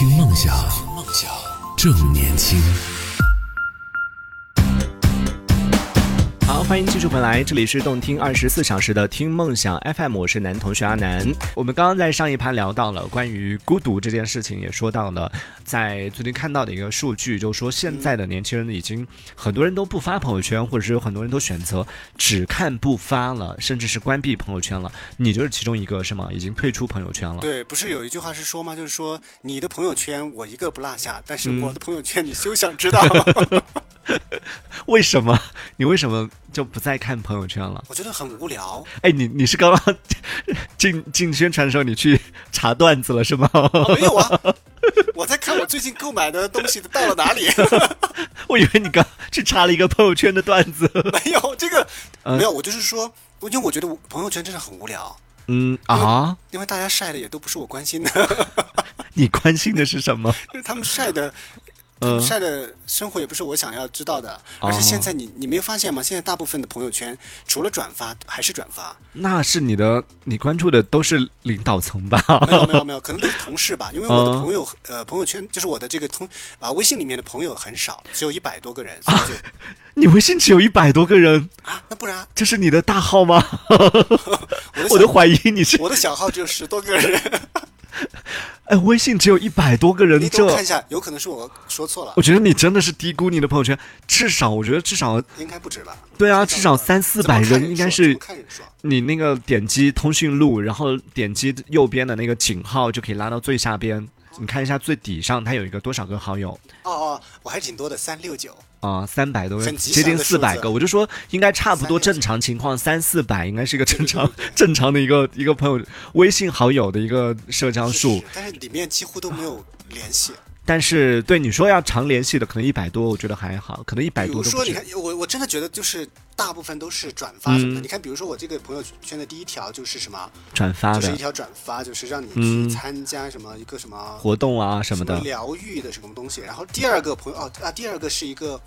听梦想，梦想正年轻。欢迎继续回来，这里是动听二十四小时的听梦想 FM，我是男同学阿南。我们刚刚在上一盘聊到了关于孤独这件事情，也说到了在最近看到的一个数据，就是说现在的年轻人已经很多人都不发朋友圈，或者是有很多人都选择只看不发了，甚至是关闭朋友圈了。你就是其中一个是吗？已经退出朋友圈了？对，不是有一句话是说吗？就是说你的朋友圈我一个不落下，但是嗯我的朋友圈你休想知道。为什么？你为什么就不再看朋友圈了？我觉得很无聊。哎，你你是刚刚 进进宣传的时候，你去查段子了是吗？哦、没有啊，我在看我最近购买的东西到了哪里。我以为你刚去查了一个朋友圈的段子。没有这个，嗯没有，我就是说，因为我觉得我朋友圈真的很无聊，嗯啊，因为大家晒的也都不是我关心的，你关心的是什么？就是他们晒的。嗯。晒的生活也不是我想要知道的，而且现在你你没有发现吗？现在大部分的朋友圈除了转发还是转发，那是你的，你关注的都是领导层吧？没有没有没有，可能都是同事吧，因为我的嗯。朋友、呃朋友圈就是我的这个通啊微信里面的朋友很少，只有一百多个人，所以就 你微信只有一百多个人，啊那不然？这是你的大号吗？我都怀疑你是，我的小号只有十多个人，哎，微信只有一百多个人，你这看一下，有可能是我说错了我，觉得你真的是低估你的朋友圈，至少我觉得至少应该不止吧？对啊，至少三四百人应该是你那个点击通讯录，然后点击右边的那个井号就可以拉到最下边。你看一下最底上，它有一个多少个好友哦哦，我还挺多的，三六九。啊？三百多个，接近四百个。我就说应该差不多正常情况三四百应该是一个正常正常的一个一个朋友微信好友的一个社交数。但是里面几乎都没有联系。但是对你说要常联系的，可能一百多，我觉得还好，可能一百比多比如说，你看。，我我真的觉得就是大部分都是转发什么的。嗯你看，比如说我这个朋友圈的第一条就是什么，转发的就是一条转发，就是让你嗯去参加什么一个什么活动啊什么的，疗愈的什么东西。然后第二个朋友哦啊，第二个是一个，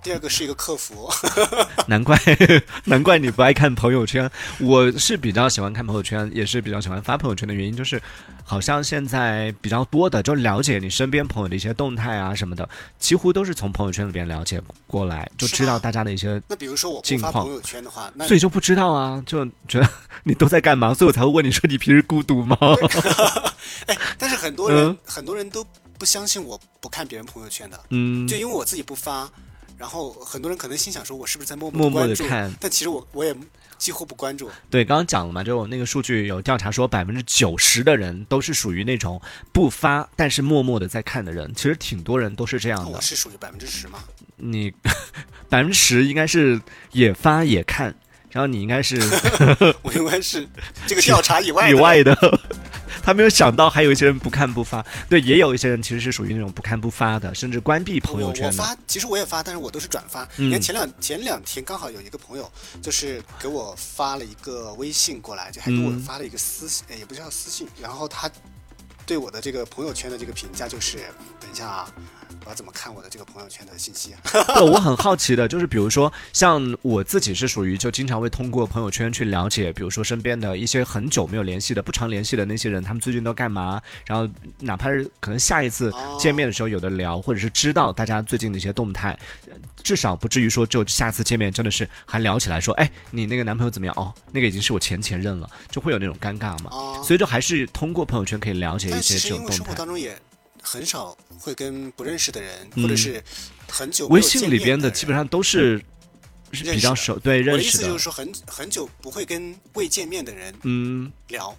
第二个是一个客服。难怪 难怪你不爱看朋友圈。我是比较喜欢看朋友圈，也是比较喜欢发朋友圈的原因，就是好像现在比较多的，就了解你身边朋友的一些动态啊什么的，几乎都是从朋友圈里边了解过来，就知道大家的一些。那比如说我不近况发朋友圈的话，那所以就不知道啊，就觉得你都在干嘛，所以我才会问你说你平时孤独吗？哎，但是很多人、嗯很多人都不相信我不看别人朋友圈的，嗯就，因为我自己不发，然后很多人可能心想说我是不是在默默默地关注？地看但其实我我也几乎不关注。对，刚刚讲了嘛，就那个数据有调查说，百分之九十的人都是属于那种不发但是默默的在看的人，其实挺多人都是这样的我。是属于百分之十吗？你 百分之十应该是也发也看，然后你应该是 我应该是这个调查以外。以外的。他没有想到还有一些人不看不发，对，也有一些人其实是属于那种不看不发的，甚至关闭朋我我友圈的。发，其实我也发，但是我都是转发。嗯你看前两前两天刚好有一个朋友，就是给我发了一个微信过来，就还给我嗯发了一个私信，嗯也不叫私信。然后他对我的这个朋友圈的这个评价就是，等一下啊，我要怎么看我的这个朋友圈的信息啊？对，我很好奇的，就是比如说，像我自己是属于就经常会通过朋友圈去了解，比如说身边的一些很久没有联系的、不常联系的那些人，他们最近都干嘛？然后哪怕是可能下一次哦见面的时候有的聊，或者是知道大家最近的一些动态，呃至少不至于说就下次见面真的是还聊起来说，哎，你那个男朋友怎么样？哦，那个已经是我前前任了，就会有那种尴尬嘛。哦所以就还是通过朋友圈可以了解一些这种动态。当中也很少会跟不认识的人，嗯或者是很久没微信里边的的基本上都是是比较熟，对认识的意思就是说很很久不会跟未见面的人嗯。聊，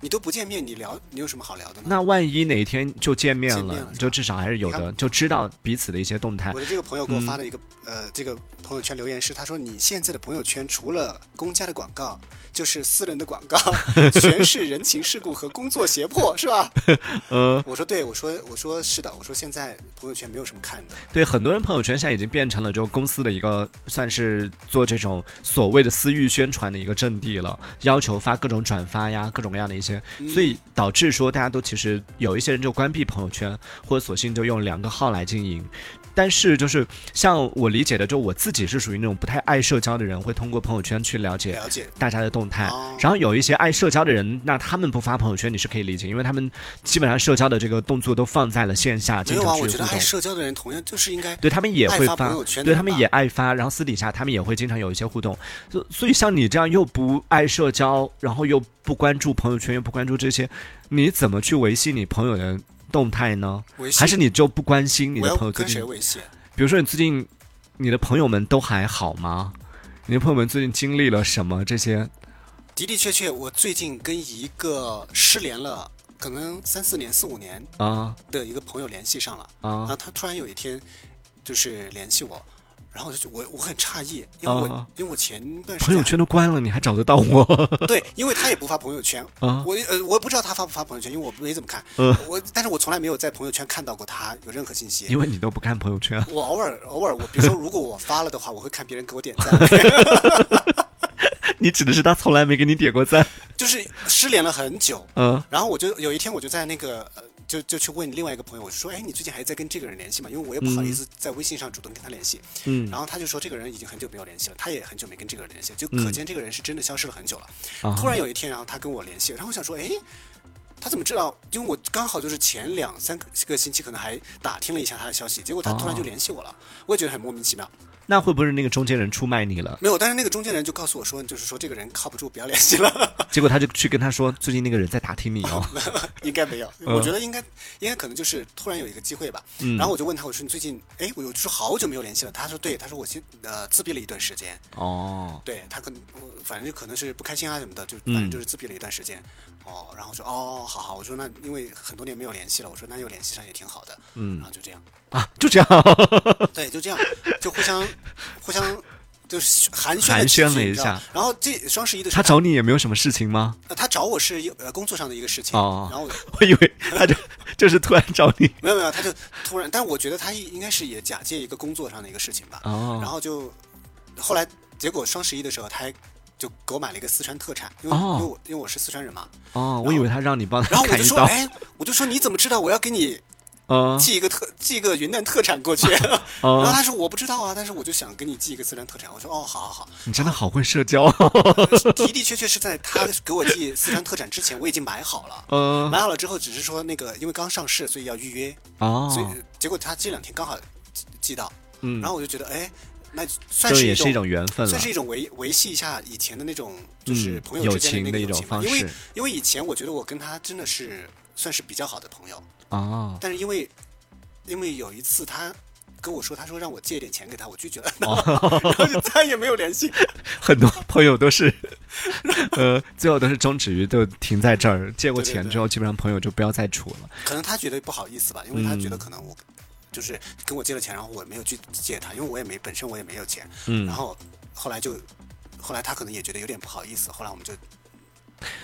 你都不见面，你聊你有什么好聊的呢？那万一哪天就见面了，面了就至少还是有的，就知道彼此的一些动态我。的这个朋友给我嗯发了一个、呃，这个朋友圈留言是，他说你现在的朋友圈除了公家的广告，就是私人的广告，全是人情世故和工作胁迫，是吧？呃，我说对，我说我说是的，我说现在朋友圈没有什么看的，对，很多人朋友圈现在已经变成了就公司的一个算是做这种所谓的私域宣传的一个阵地了，要求发各种转发呀，各种各样的一些，所以导致说大家都其实有一些人就关闭朋友圈，或者索性就用两个号来经营。但是就是像我理解的，就我自己是属于那种不太爱社交的人，会通过朋友圈去了解了解大家的动态。哦然后有一些爱社交的人，那他们不发朋友圈你是可以理解，因为他们基本上社交的这个动作都放在了线下，经常去互我觉得爱动。社交的人同样就是应该对他们也会发对他们也爱发，然后私底下他们也会经常有一些互动。所所以像你这样又不爱社交，然后又不关注朋友圈，又不关注这些，你怎么去维系你朋友的动态呢？还是你就不关心你的朋友最近？跟谁？比如说你最近你的朋友们都还好吗？你的朋友们最近经历了什么？这些的的确确，我最近跟一个失联了可能三四年、四五年啊的一个朋友联系上了，然啊后他突然有一天就是联系我，然后我就觉我我很诧异，因为我、啊因为我前段时间朋友圈都关了，你还找得到我？对，因为他也不发朋友圈，啊我呃我也不知道他发不发朋友圈，因为我没怎么看，呃我但是我从来没有在朋友圈看到过他有任何信息。因为你都不看朋友圈。我偶尔偶尔，我比如说，如果我发了的话，我会看别人给我点赞，你指的是他从来没给你点过赞？就是失联了很久，嗯然后我就有一天我就在那个呃就就去问另外一个朋友，我就说，哎，你最近还在跟这个人联系吗？因为我也不好意思在微信上主动跟他联系。嗯然后他就说这个人已经很久没有联系了，他也很久没跟这个人联系，就嗯可见这个人是真的消失了很久了。啊突然有一天，然后他跟我联系，然后我想说，哎。他怎么知道？因为我刚好就是前两三个星期可能还打听了一下他的消息，结果他突然就联系我了，我也觉得很莫名其妙。那会不会是那个中间人出卖你了？没有，但是那个中间人就告诉我说，就是说这个人靠不住，不要联系了。结果他就去跟他说，最近那个人在打听你哦。应该没有，我觉得应该应该可能就是突然有一个机会吧。然后我就问他，我说你最近，哎，我有说好久没有联系了。他说对，他说我先呃自闭了一段时间，哦，对他可能我反正就可能是不开心啊什么的，就反正就是自闭了一段时间。哦，然后说哦，好好，我说那因为很多年没有联系了，我说那又联系上也挺好的。嗯然后就这样，啊，就这样。对，就这样，就互相 互相就是寒暄寒暄了一下然后这双十一的时候他找你也没有什么事情吗？呃他找我是一呃工作上的一个事情，哦然后 我以为他就 就是突然找你。没有没有，他就突然，但是我觉得他应该是也假借一个工作上的一个事情吧。哦然后就后来结果双十一的时候，他还就给我买了一个四川特产，因为、哦因为我因为我是四川人嘛。哦，我以为他让你帮他然他后我就说。哎，我就说你怎么知道我要给你嗯寄一个特寄一个云南特产过去？然后哦，他说我不知道啊，但是我就想给你寄一个四川特产。我说哦，好好好。你真的好会社交啊。的 的确确是在他给我寄四川特产之前，我已经买好了。嗯买好了之后，只是说那个因为刚上市，所以要预约。哦，所以结果他这两天刚好寄寄到，嗯然后我就觉得，哎，那算是一也是一种缘分了算。是一种维维系一下以前的那种就是嗯朋友之间的一种友情吧因为因为以前我觉得我跟他真的是算是比较好的朋友，啊，但是因为因为有一次他。跟我说，他说让我借点钱给他，我拒绝了，哦 然后就再也没有联系。很多朋友都是，呃，最后都是终止于都停在这儿。借过钱之后，基本上朋友就不要再处了。可能他觉得不好意思吧，因为他嗯觉得可能我就是跟我借了钱，然后我没有去借他，因为我也没本身我也没有钱，嗯然后后来就后来他可能也觉得有点不好意思，后来我们就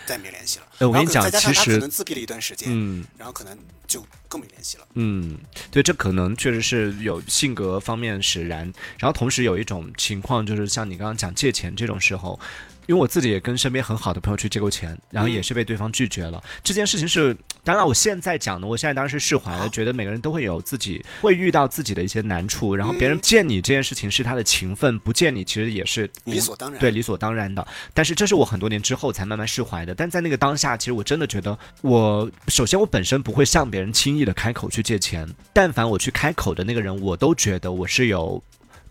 再没联系了。呃我跟你讲其实可能自闭了一段时间，嗯然后可能就更没联系了。嗯，对，这可能确实是有性格方面使然，然后同时有一种情况就是像你刚刚讲借钱这种时候。因为我自己也跟身边很好的朋友去借过钱，然后也是被对方拒绝了。这件事情是，当然我现在讲的，我现在当然是释怀了，觉得每个人都会有自己会遇到自己的一些难处，然后别人见你这件事情是他的情分，不见你其实也是理所当然对，理所当然的。但是这是我很多年之后才慢慢释怀的。但在那个当下，其实我真的觉得我，首先我本身不会向别人轻易的开口去借钱，但凡我去开口的那个人，我都觉得我是有。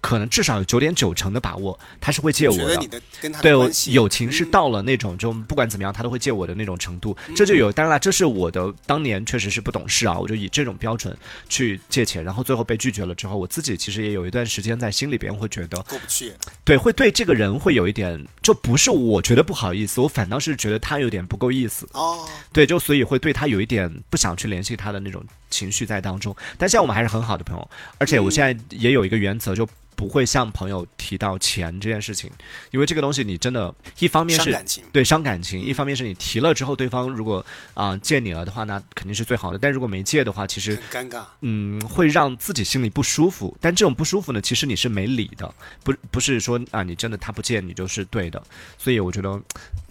可能至少有九点九成的把握，他是会借我的。对友情是嗯到了那种，就不管怎么样，他都会借我的那种程度。这就有，当然了，这是我的当年确实是不懂事啊，我就以这种标准去借钱，然后最后被拒绝了之后，我自己其实也有一段时间在心里边会觉得，过不去。对，会对这个人会有一点，就不是我觉得不好意思，我反倒是觉得他有点不够意思。哦，对，就所以会对他有一点不想去联系他的那种情绪在当中。但现在我们还是很好的朋友，而且我现在也有一个原则，就不会向朋友提到钱这件事情，因为这个东西你真的，一方面是伤感情。对伤感情，一方面是你提了之后，对方如果啊、借你了的话，那肯定是最好的。但如果没借的话，其实很尴尬，嗯，会让自己心里不舒服。但这种不舒服呢，其实你是没理的，不不是说啊，你真的他不借你就是对的。所以我觉得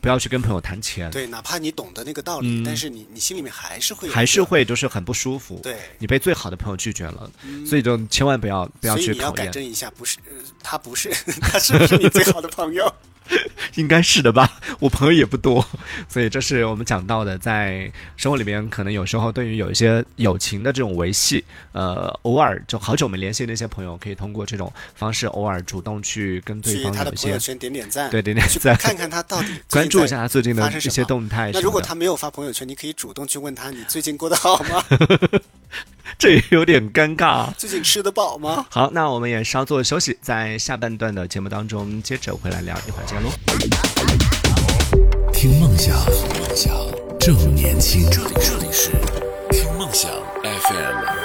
不要去跟朋友谈钱，对，哪怕你懂得那个道理，但是你你心里面还是会还是会就是很不舒服。对，你被最好的朋友拒绝了，所以就千万不要不要去讨厌。改正一下，不是呃他不是 他是不是你最好的朋友？应该是的吧，我朋友也不多，所以这是我们讲到的，在生活里面，可能有时候对于有一些友情的这种维系，呃，偶尔就好久没联系的那些朋友，可以通过这种方式，偶尔主动去跟对方有一些他的朋友圈点点赞，对点点赞看看他到底关注一下他最近的一些动态。那如果他没有发朋友圈，你可以主动去问他，你最近过得好吗？这也有点尴尬啊。最近吃得饱吗？好，那我们也稍作休息，在下半段的节目当中接着回来聊，一会儿见喽。听梦想，梦想正年轻。这里这里是听梦想 FM。